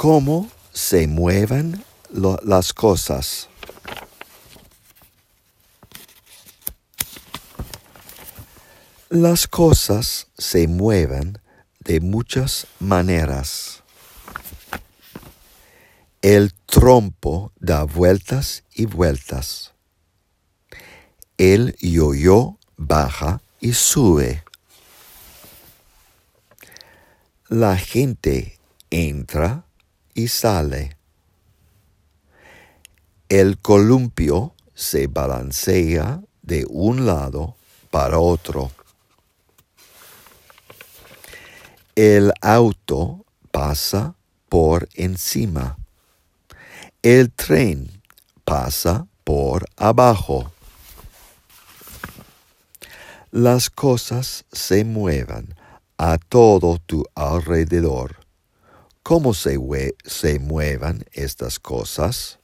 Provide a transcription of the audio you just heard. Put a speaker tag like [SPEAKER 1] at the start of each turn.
[SPEAKER 1] cómo se mueven las cosas. Las cosas se mueven de muchas maneras. El trompo da vueltas y vueltas. El yo-yo baja y sube. La gente entra y sale. El columpio se balancea de un lado para otro. El auto pasa por encima. El tren pasa por abajo. Las cosas se mueven a todo tu alrededor. ¿Cómo se, mueven estas cosas?